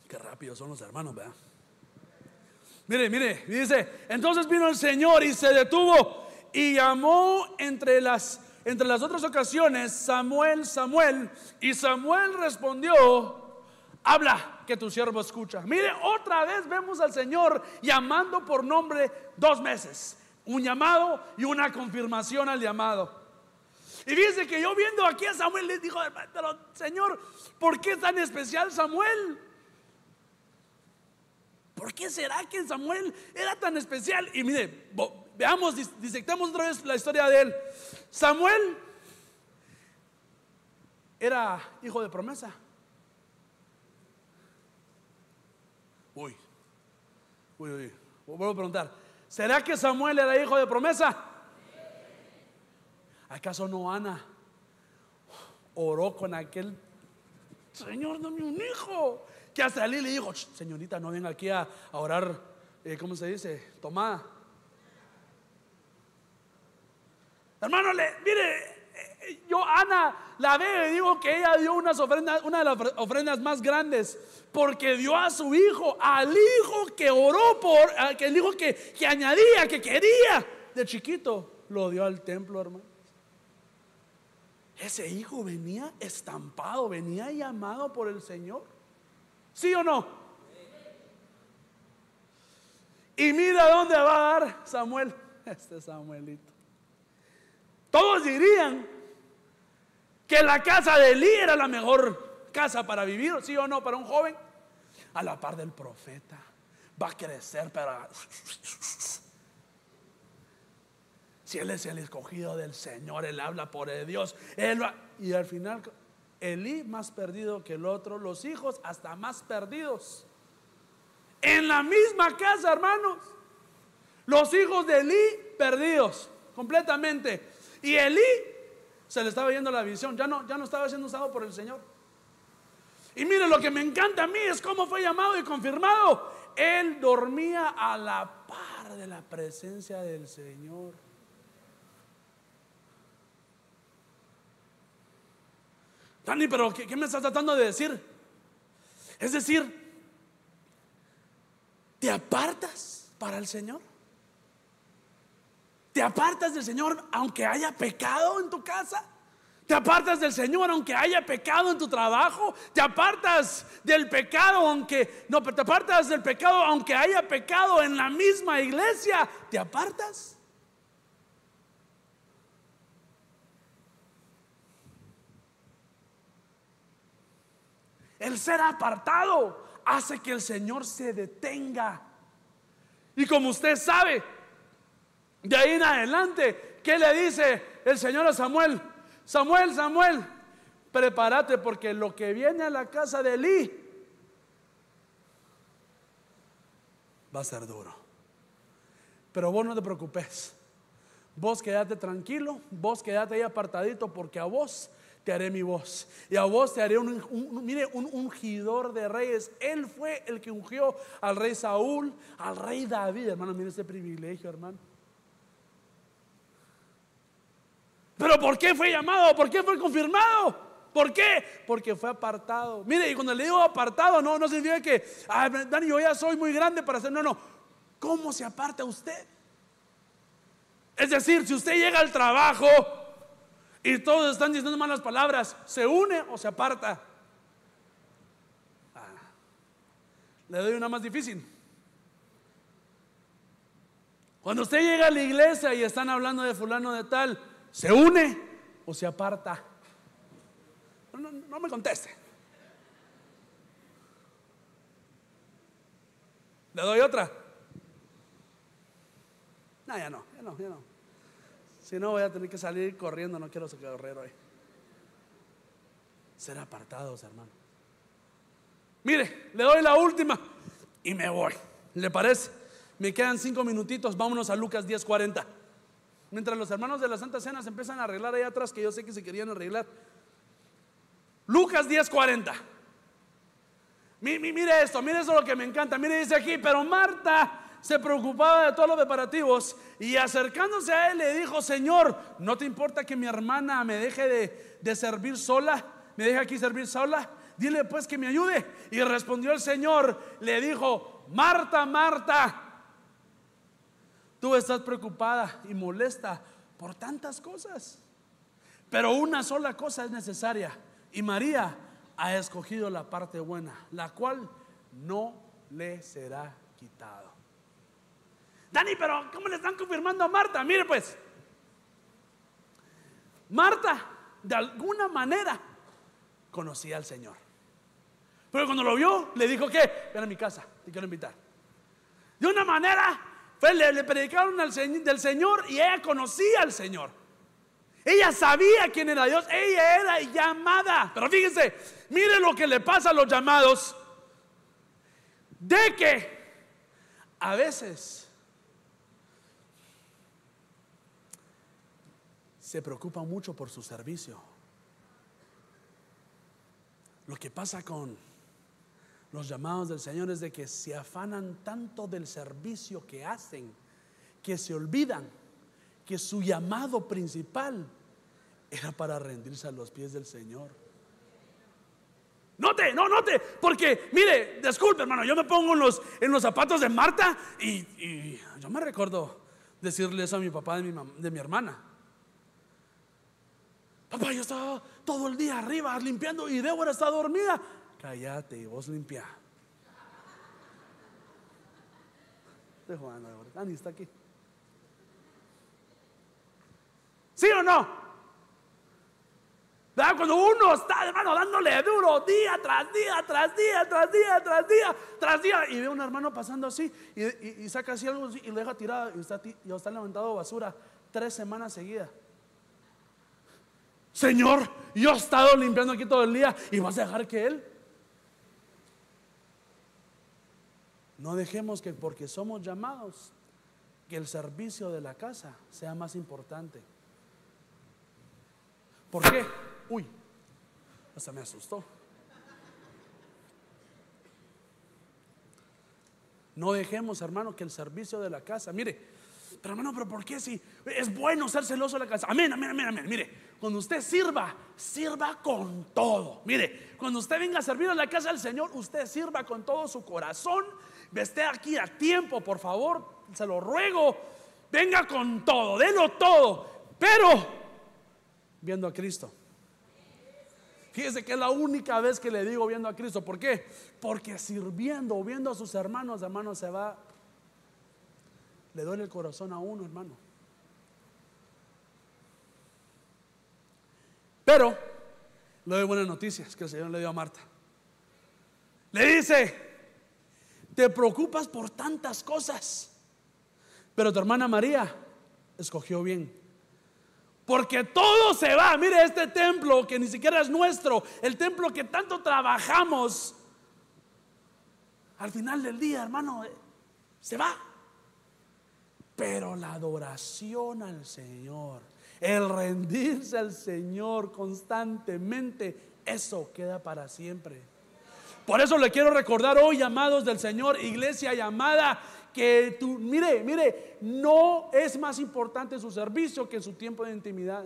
Speaker 1: Qué rápido son los hermanos, ¿verdad? Mire, mire, dice, entonces vino el Señor y se detuvo y llamó entre las, entre las otras ocasiones Samuel, Samuel, y Samuel respondió, habla que tu siervo escucha. Mire, otra vez vemos al Señor llamando por nombre dos meses, un llamado y una confirmación al llamado. Y dice que yo viendo aquí a Samuel le dijo, pero Señor, ¿por qué es tan especial Samuel? ¿Por qué será que Samuel era tan especial? Y mire, veamos, disectemos otra vez la historia de él. Samuel era hijo de promesa. Uy, uy, uy. Vuelvo a preguntar, ¿será que Samuel era hijo de promesa? ¿Acaso no Ana oró con aquel Señor, dame un hijo? que hasta Ali le dijo, señorita, no venga aquí a, orar, eh, ¿cómo se dice? Tomada. Hermano, le, mire, eh, yo Ana la veo y digo que ella dio unas ofrendas, una de las ofrendas más grandes, porque dio a su hijo, al hijo que oró por, que el hijo que, que añadía, que quería de chiquito, lo dio al templo, hermano. Ese hijo venía estampado, venía llamado por el Señor. ¿Sí o no? Y mira dónde va a dar Samuel, este Samuelito. Todos dirían que la casa de Elí era la mejor casa para vivir, ¿sí o no? Para un joven. A la par del profeta. Va a crecer, pero... Si él es el escogido del Señor, él habla por el Dios. Él Y al final Elí más perdido que el otro, los hijos hasta más perdidos. En la misma casa, hermanos. Los hijos de Elí perdidos completamente. Y Elí se le estaba yendo la visión, ya no, ya no estaba siendo usado por el Señor. Y mire, lo que me encanta a mí es cómo fue llamado y confirmado. Él dormía a la par de la presencia del Señor. Dani, pero ¿qué, me estás tratando de decir? Es decir, ¿te apartas para el Señor? ¿Te apartas del Señor aunque haya pecado en tu casa? ¿Te apartas del Señor aunque haya pecado en tu trabajo? ¿Te apartas del pecado aunque no, pero te apartas del pecado aunque haya pecado en la misma iglesia? ¿Te apartas? El ser apartado hace que el Señor se detenga. Y como usted sabe, de ahí en adelante, ¿qué le dice el Señor a Samuel? Samuel, Samuel, prepárate porque lo que viene a la casa de Eli va a ser duro. Pero vos no te preocupes. Vos quédate tranquilo, vos quédate ahí apartadito porque a vos te haré mi voz. Y a vos te haré un, mire, un ungidor de reyes. Él fue el que ungió al rey Saúl, al rey David. Hermano, mire ese privilegio, hermano. Pero ¿por qué fue llamado? ¿Por qué fue confirmado? ¿Por qué? Porque fue apartado. Mire, y cuando le digo apartado, no, no significa que, ah, Dani, yo ya soy muy grande para hacer. No, no. ¿Cómo se aparta usted? Es decir, si usted llega al trabajo y todos están diciendo malas palabras, ¿se une o se aparta? Ah, le doy una más difícil. Cuando usted llega a la iglesia y están hablando de fulano de tal, ¿se une o se aparta? No, me conteste. ¿Le doy otra? No, ya no, ya no, ya no. Si no, voy a tener que salir corriendo, no quiero correr hoy. Ser apartados, hermano. Mire, le doy la última y me voy. ¿Le parece? Me quedan cinco minutitos, vámonos a Lucas 10:40. Mientras los hermanos de la Santa Cena se empiezan a arreglar ahí atrás, que yo sé que se querían arreglar. Lucas 10:40. Mire esto, mire eso lo que me encanta. Mire, dice aquí, pero Marta se preocupaba de todos los preparativos y acercándose a él le dijo, Señor, ¿no te importa que mi hermana me deje de, de servir sola? ¿Me deje aquí servir sola? Dile pues que me ayude. Y respondió el Señor, le dijo, Marta, Marta, tú estás preocupada y molesta por tantas cosas, pero una sola cosa es necesaria. Y María ha escogido la parte buena, la cual no le será quitado. Dani, pero ¿cómo le están confirmando a Marta? Mire pues, Marta de alguna manera conocía al Señor. Pero cuando lo vio, le dijo que, ven a mi casa, te quiero invitar. De una manera, le, le predicaron al, del Señor y ella conocía al Señor. Ella sabía quién era Dios. Ella era llamada. Pero fíjense, mire lo que le pasa a los llamados. De que a veces se preocupa mucho por su servicio. Lo que pasa con los llamados del Señor es de que se afanan tanto del servicio que hacen que se olvidan que su llamado principal era para rendirse a los pies del Señor. Note, no, note, porque mire, disculpe hermano, yo me pongo en los, en los zapatos de Marta y, yo me recuerdo decirle eso a mi papá de mi, de mi hermana. Papá, yo estaba todo el día arriba limpiando y Débora está dormida. Cállate y vos limpia. Estoy jugando, Débora. Dani está aquí. ¿Sí o no? Cuando uno está, hermano, dándole duro día tras día, tras día, tras día, tras día, tras día, y ve a un hermano pasando así y, saca así algo y le deja tirado y está, y está levantado basura tres semanas seguidas. Señor, yo he estado limpiando aquí todo el día y vas a dejar que Él. No dejemos que porque somos llamados, que el servicio de la casa sea más importante. ¿Por qué? Uy, hasta me asustó. No dejemos, hermano, que el servicio de la casa, mire, pero hermano, pero ¿por qué si es bueno ser celoso de la casa? Amén, amén, amén, amén. Mire, cuando usted sirva, sirva con todo. Mire, cuando usted venga a servir a la casa del Señor, usted sirva con todo su corazón. Esté aquí a tiempo, por favor, se lo ruego. Venga con todo, délo todo, pero viendo a Cristo. Fíjese que es la única vez que le digo viendo a Cristo. ¿Por qué? Porque sirviendo, viendo a sus hermanos, hermano, se va. Le duele el corazón a uno, hermano. Pero le doy buenas noticias que el Señor le dio a Marta. Le dice, te preocupas por tantas cosas, pero tu hermana María escogió bien Porque todo se va. Mire este templo que ni siquiera es nuestro. El templo que tanto trabajamos. Al final del día, hermano, eh, se va. Pero la adoración al Señor, el rendirse al Señor constantemente, eso queda para siempre. Por eso le quiero recordar hoy, amados del Señor, iglesia llamada, que tú, mire, mire, no es más importante su servicio que su tiempo de intimidad.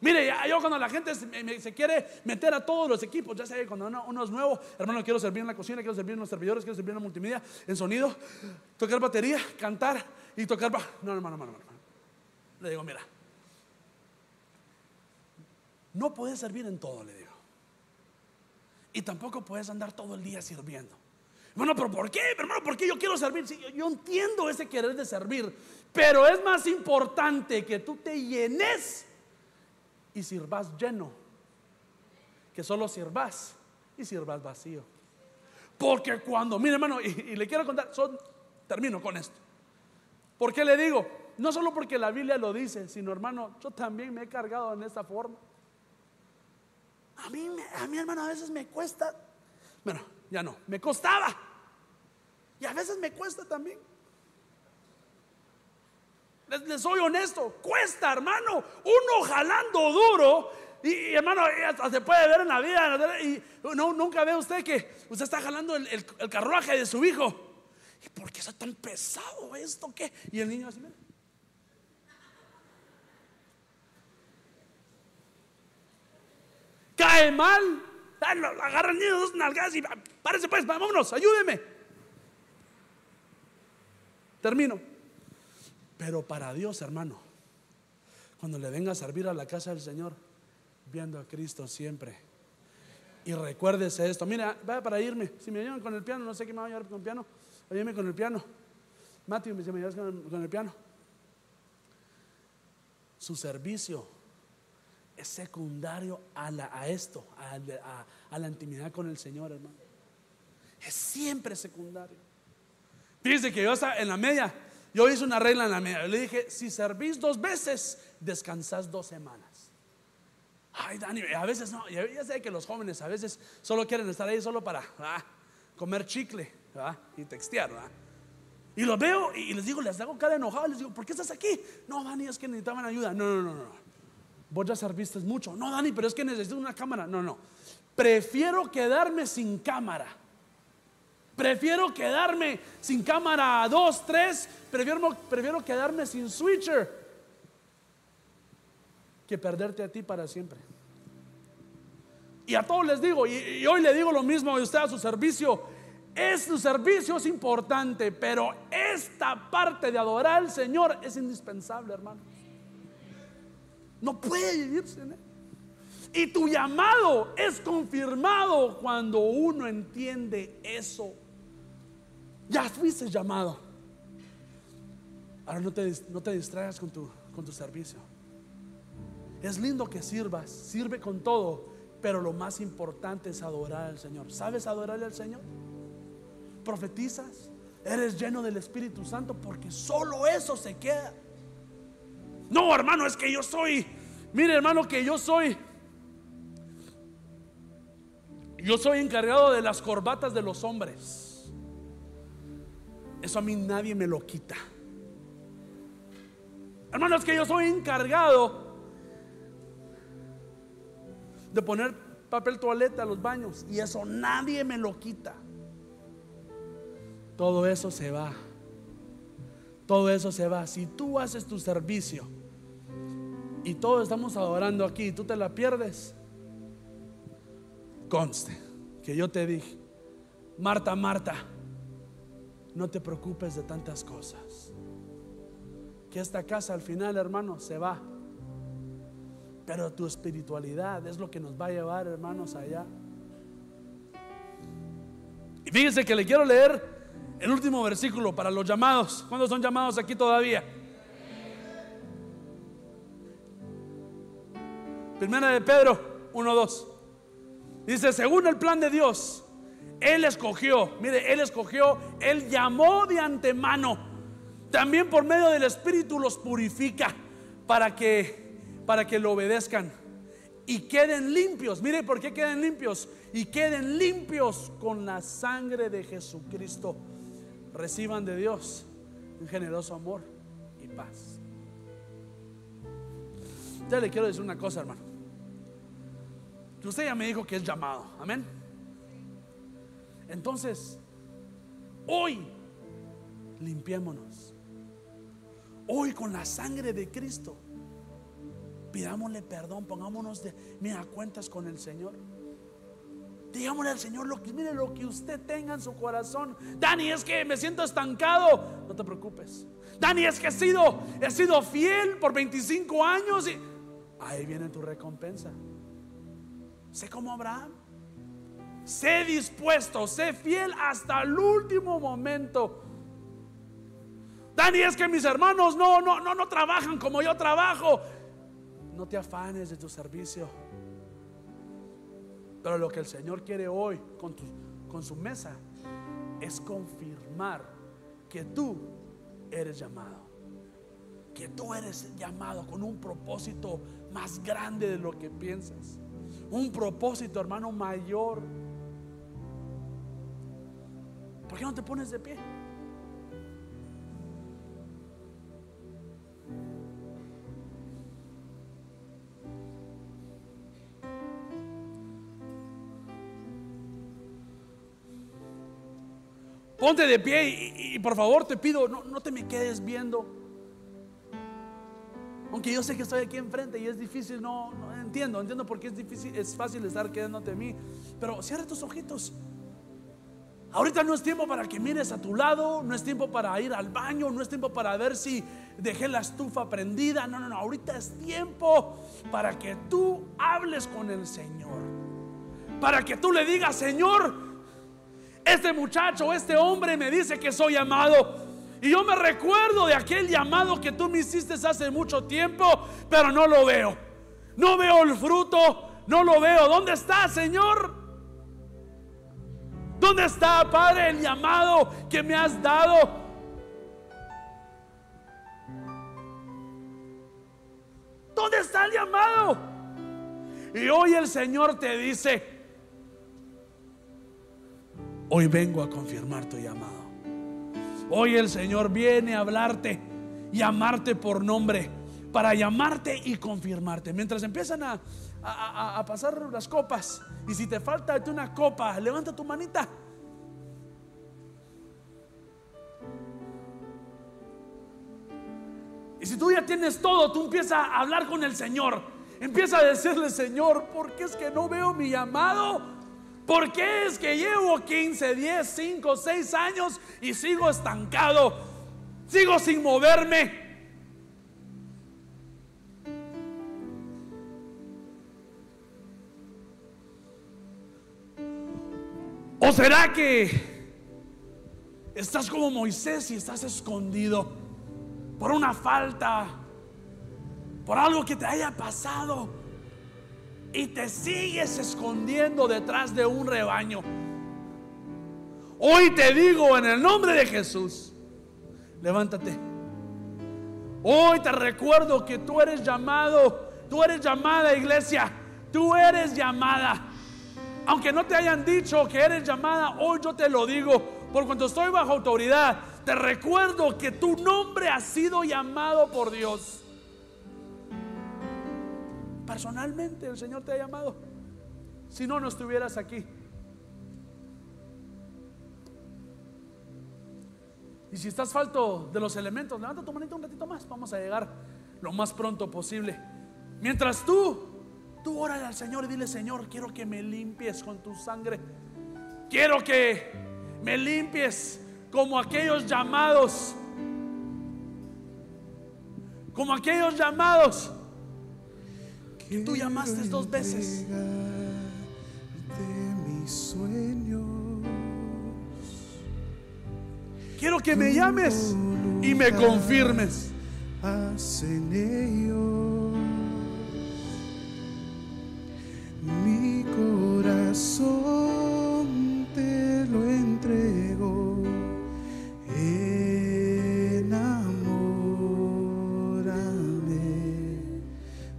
Speaker 1: Mire, yo cuando la gente se, quiere meter a todos los equipos, ya sé, cuando uno, es nuevo, hermano, quiero servir en la cocina, quiero servir en los servidores, quiero servir en la multimedia, en sonido, tocar batería, cantar y tocar. No, hermano, hermano, hermano. Le digo, mira, no puedes servir en todo, le digo. Y tampoco puedes andar todo el día sirviendo. Hermano, pero ¿por qué? Hermano, ¿por qué yo quiero servir? yo, entiendo ese querer de servir, pero es más importante que tú te llenes y sirvas lleno, que solo sirvas y sirvas vacío. Porque cuando, mire hermano, y, le quiero contar, termino con esto. ¿Por qué le digo? No solo porque la Biblia lo dice, sino hermano, yo también me he cargado en esta forma. A mí, a mí hermano, a veces me cuesta, bueno, ya no, me costaba. Y a veces me cuesta también. Les, soy honesto, cuesta, hermano. Uno jalando duro. Y, hermano, hasta se puede ver en la vida. Y no, nunca ve usted que usted está jalando el, carruaje de su hijo. ¿Y por qué está tan pesado esto? ¿Qué? Y el niño así, mira. Cae mal. Agarra el niño dos nalgas y párese pues, vámonos, ayúdeme. Termino. Pero para Dios, hermano, cuando le venga a servir a la casa del Señor, viendo a Cristo siempre. Y recuérdese esto. Mira, vaya para irme. Si me llevan con el piano, no sé qué me va a llevar con el piano. Ayúdeme con el piano. Matthew, me llevas con el piano. Su servicio es secundario a, a esto, a, la intimidad con el Señor, hermano. Es siempre secundario. Fíjese que yo hasta en la media yo hice una regla en la media. Le dije, si servís dos veces, descansás dos semanas. Ay, Dani, a veces no. Ya sé que los jóvenes a veces solo quieren estar ahí solo para comer chicle y textear. Y los veo y les digo, les hago cada enojado. Les digo, ¿por qué estás aquí? No, Dani, es que necesitaban ayuda. No, no, no, no. Vos ya serviste mucho. No, Dani, pero es que necesito una cámara. No, no. Prefiero quedarme sin cámara Prefiero quedarme sin cámara 2, 3. Prefiero, prefiero quedarme sin switcher que perderte a ti para siempre. Y a todos les digo, y, hoy le digo lo mismo a usted a su servicio. Es su servicio es importante, pero esta parte de adorar al Señor es indispensable, hermano. No puede vivirse en él. Y tu llamado es confirmado cuando uno entiende eso. Ya fuiste llamado. Ahora no te, no te distraigas con tu, con tu servicio. Es lindo que sirvas, sirve con todo, pero lo más importante es adorar al Señor. ¿Sabes adorarle al Señor? ¿Profetizas? ¿Eres lleno del Espíritu Santo? Porque solo eso se queda. No, hermano, es que yo soy, mire hermano, que yo soy, yo soy encargado de las corbatas de los hombres. Eso a mí nadie me lo quita. Hermanos, que yo soy encargado de poner papel toaleta a los baños y eso nadie me lo quita. Todo eso se va. Todo eso se va. Si tú haces tu servicio y todos estamos adorando aquí y tú te la pierdes, conste que yo te dije, Marta, Marta, no te preocupes de tantas cosas. Que esta casa al final, hermano, se va. Pero tu espiritualidad es lo que nos va a llevar, hermanos, allá. Y fíjense que le quiero leer el último versículo para los llamados. ¿Cuántos son llamados aquí todavía? Primera de Pedro 1.2. Dice, según el plan de Dios, él escogió, mire, Él escogió, Él llamó de antemano. También por medio del Espíritu los purifica para que para que lo obedezcan y queden limpios. Mire por qué queden limpios. Y queden limpios con la sangre de Jesucristo. Reciban de Dios un generoso amor y paz. Ya le quiero decir una cosa, hermano. Usted ya me dijo que es llamado. Amén. Entonces, hoy limpiémonos. Hoy con la sangre de Cristo Pidámosle perdón, pongámonos de, mira, cuentas con el Señor. Digámosle al Señor lo que, mire lo que usted tenga en su corazón. Dani, es que me siento estancado. No te preocupes. Dani, es que he sido, he sido fiel por 25 años y ahí viene tu recompensa. Sé como Abraham. Sé dispuesto, sé fiel hasta el último momento. Dani, es que mis hermanos no, no, no, no trabajan como yo trabajo no te afanes de tu servicio. Pero lo que el Señor quiere hoy con, con su mesa es confirmar que tú eres llamado. Que tú eres llamado con un propósito más grande de lo que piensas. Un propósito, hermano, mayor. ¿Por qué no te pones de pie? Ponte de pie y, por favor te pido, no, te me quedes viendo. Aunque yo sé que estoy aquí enfrente y es difícil, no, entiendo, entiendo por qué es difícil, es fácil estar quedándote a mí. Pero cierra tus ojitos. Ahorita no es tiempo para que mires a tu lado, no es tiempo para ir al baño, no es tiempo para ver si dejé la estufa prendida. No, no, no, ahorita es tiempo para que tú hables con el Señor. Para que tú le digas, Señor, este muchacho, este hombre me dice que soy amado. Y yo me recuerdo de aquel llamado que tú me hiciste hace mucho tiempo, pero no lo veo. No veo el fruto, no lo veo. ¿Dónde está, Señor? ¿Dónde está, Padre, el llamado que me has dado? ¿Dónde está el llamado? Y hoy el Señor te dice, Hoy vengo a confirmar tu llamado. Hoy el Señor viene a hablarte y amarte por nombre, para llamarte y confirmarte. Mientras empiezan a, pasar las copas, y si te falta una copa, levanta tu manita. Y si tú ya tienes todo, tú empiezas a hablar con el Señor. Empieza a decirle, Señor, ¿por qué es que no veo mi llamado? ¿Por qué es que llevo 15, 10, 5, 6 años y sigo estancado? Sigo sin moverme. ¿O será que estás como Moisés y estás escondido por una falta, por algo que te haya pasado? y te sigues escondiendo detrás de un rebaño. Hoy te digo en el nombre de Jesús, levántate. Hoy te recuerdo que tú eres llamado, tú eres llamada iglesia, tú eres llamada. Aunque no te hayan dicho que eres llamada, hoy yo te lo digo, por cuanto estoy bajo autoridad, te recuerdo que tu nombre ha sido llamado por Dios. Personalmente el Señor te ha llamado. Si no, no estuvieras aquí. Y si estás falto de los elementos, levanta tu manita un ratito más. Vamos a llegar lo más pronto posible. Mientras tú, tú órale al Señor y dile, Señor, quiero que me limpies con tu sangre. Quiero que me limpies como aquellos llamados. Como aquellos llamados y tú llamaste dos veces. Quiero que me llames y me confirmes. Hacen ellos
Speaker 2: corazón te lo entrego enamórame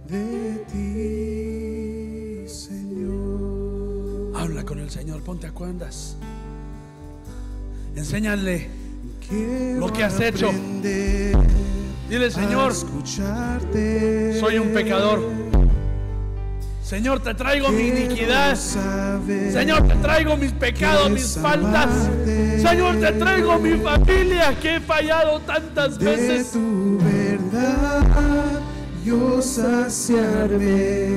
Speaker 2: de ti Señor.
Speaker 1: Habla con el Señor ponte a cuentas enséñale
Speaker 2: Quiero
Speaker 1: lo que has hecho. dile Señor
Speaker 2: escucharte
Speaker 1: soy un pecador Señor, te traigo mi iniquidad. Señor, te traigo mis pecados, mis faltas. Señor, te traigo mi familia que he fallado tantas
Speaker 2: de
Speaker 1: veces.
Speaker 2: tu verdad, yo saciarme.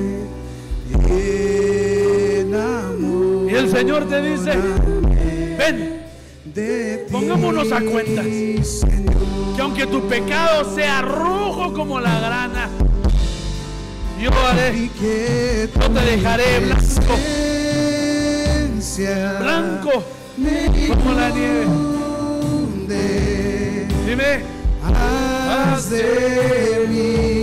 Speaker 1: Y el Señor te dice, ven,
Speaker 2: de
Speaker 1: pongámonos a cuentas. Que aunque tu pecado sea rojo como la grana, yo haré, no te dejaré blanco, blanco como la nieve. Dime,
Speaker 2: Haz de mí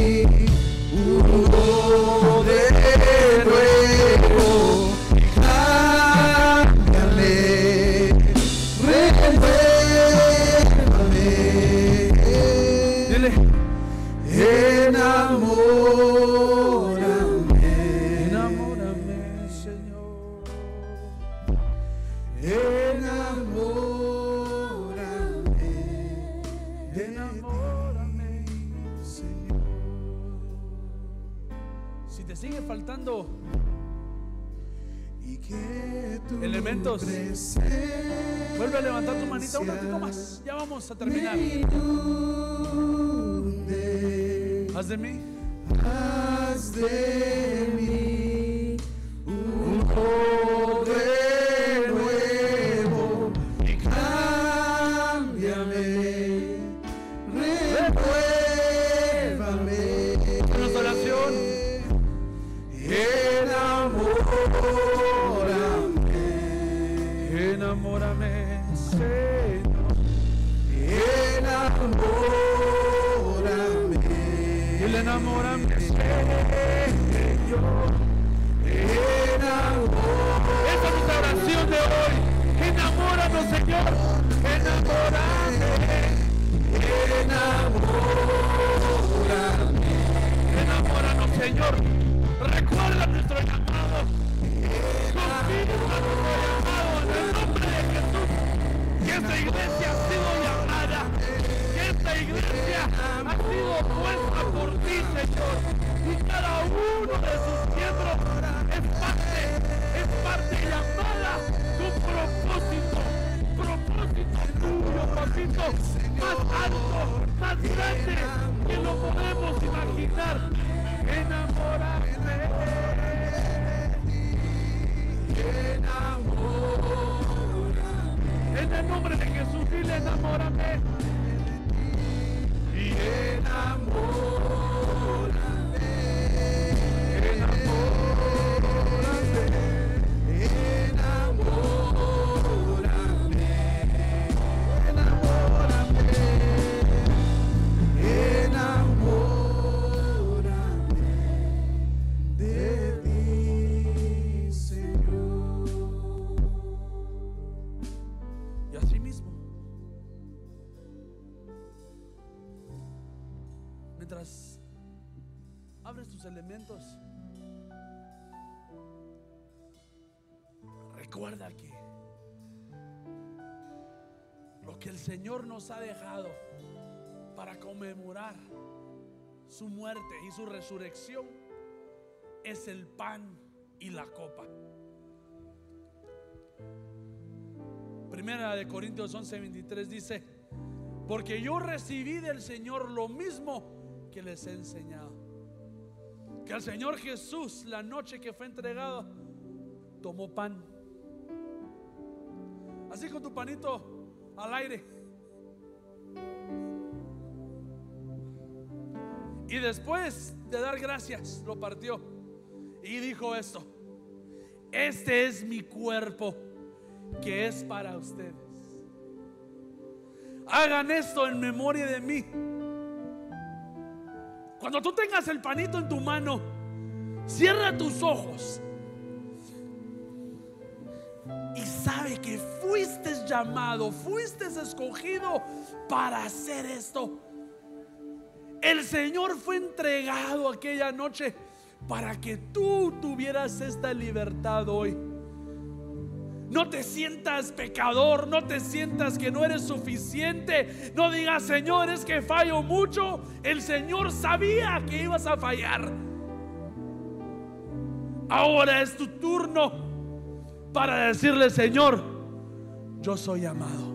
Speaker 1: sigue faltando
Speaker 2: Y que tu
Speaker 1: Elementos. Vuelve a levantar tu manita un ratito más. Ya vamos a terminar. Haz de mí.
Speaker 2: Haz de mí
Speaker 1: Enamóranos, Señor. Recuerda nuestro llamado. Confirma nuestro llamado en el nombre de Jesús. Que esta iglesia ha sido llamada. Que esta iglesia ha sido puesta por ti, Señor. Y cada uno de sus miembros es parte, es parte llamada con propósito. Propósito tuyo, papito. Más alto, más grande que lo podemos imaginar. Enamórame. Recuerda que lo que el Señor nos ha dejado para conmemorar su muerte y su resurrección es el pan y la copa. Primera de Corintios 11, 23 dice, porque yo recibí del Señor lo mismo que les he enseñado. Que el Señor Jesús, la noche que fue entregado, tomó pan. Así con tu panito al aire. Y después de dar gracias, lo partió. Y dijo esto, este es mi cuerpo que es para ustedes. Hagan esto en memoria de mí. Cuando tú tengas el panito en tu mano, cierra tus ojos y sabe que fuiste llamado, fuiste escogido para hacer esto. El Señor fue entregado aquella noche para que tú tuvieras esta libertad hoy. No te sientas pecador, no te sientas que no eres suficiente. No digas, Señor, es que fallo mucho. El Señor sabía que ibas a fallar. Ahora es tu turno para decirle, Señor, yo soy amado.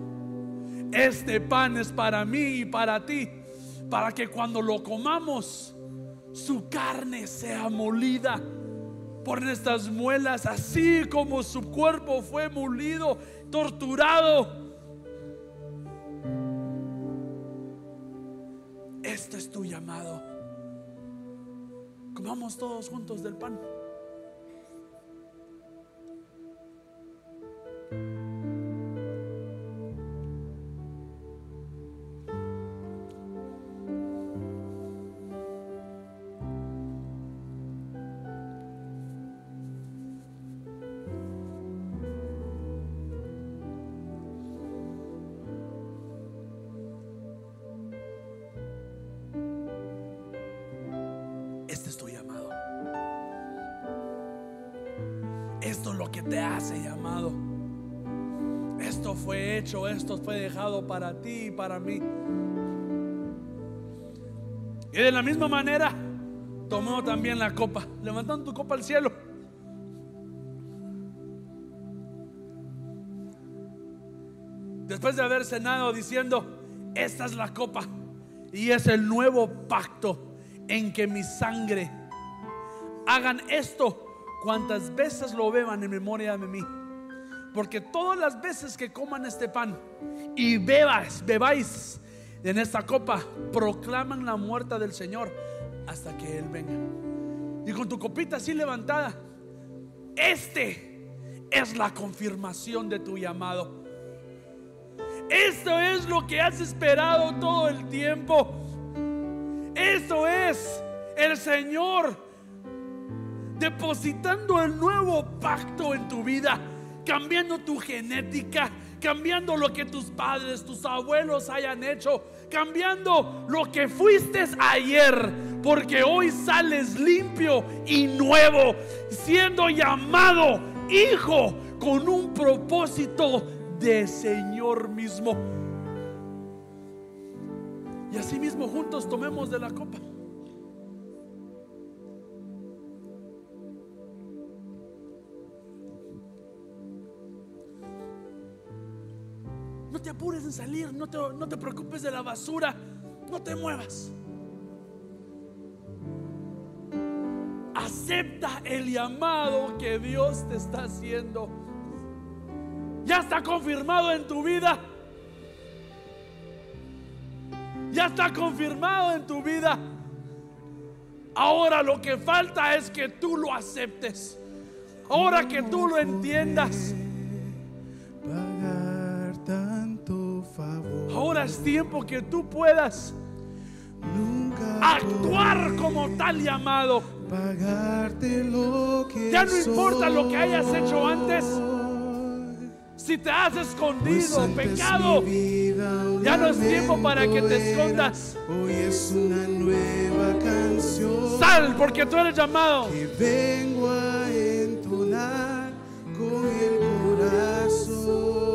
Speaker 1: Este pan es para mí y para ti, para que cuando lo comamos, su carne sea molida por nuestras muelas, así como su cuerpo fue molido, torturado. Este es tu llamado. Comamos todos juntos del pan. Para ti y para mí. Y de la misma manera, tomó también la copa, levantando tu copa al cielo. Después de haber cenado diciendo, esta es la copa y es el nuevo pacto en que mi sangre hagan esto cuantas veces lo beban en memoria de mí. Porque todas las veces que coman este pan y bebas, bebáis en esta copa, proclaman la muerte del Señor hasta que Él venga. Y con tu copita así levantada, este es la confirmación de tu llamado. Esto es lo que has esperado todo el tiempo. Esto es el Señor depositando el nuevo pacto en tu vida, cambiando tu genética, cambiando lo que tus padres, tus abuelos hayan hecho, cambiando lo que fuiste ayer, porque hoy sales limpio y nuevo, siendo llamado hijo con un propósito de Señor mismo. Y así mismo juntos tomemos de la copa. Te apures en salir, no te, no te preocupes de la basura, no te muevas. Acepta el llamado que Dios te está haciendo. Ya está confirmado en tu vida. Ya está confirmado en tu vida. Ahora lo que falta es que tú lo aceptes. Ahora que tú lo entiendas. Es tiempo que tú puedas actuar como tal llamado.
Speaker 2: pagarte lo que
Speaker 1: Ya no importa lo que hayas hecho antes. Si te has
Speaker 2: Pues
Speaker 1: escondido,
Speaker 2: antes
Speaker 1: pecado, ya no es tiempo para que te escondas.
Speaker 2: Hoy es una nueva canción
Speaker 1: Sal porque tú eres llamado.
Speaker 2: que vengo a entonar con el corazón.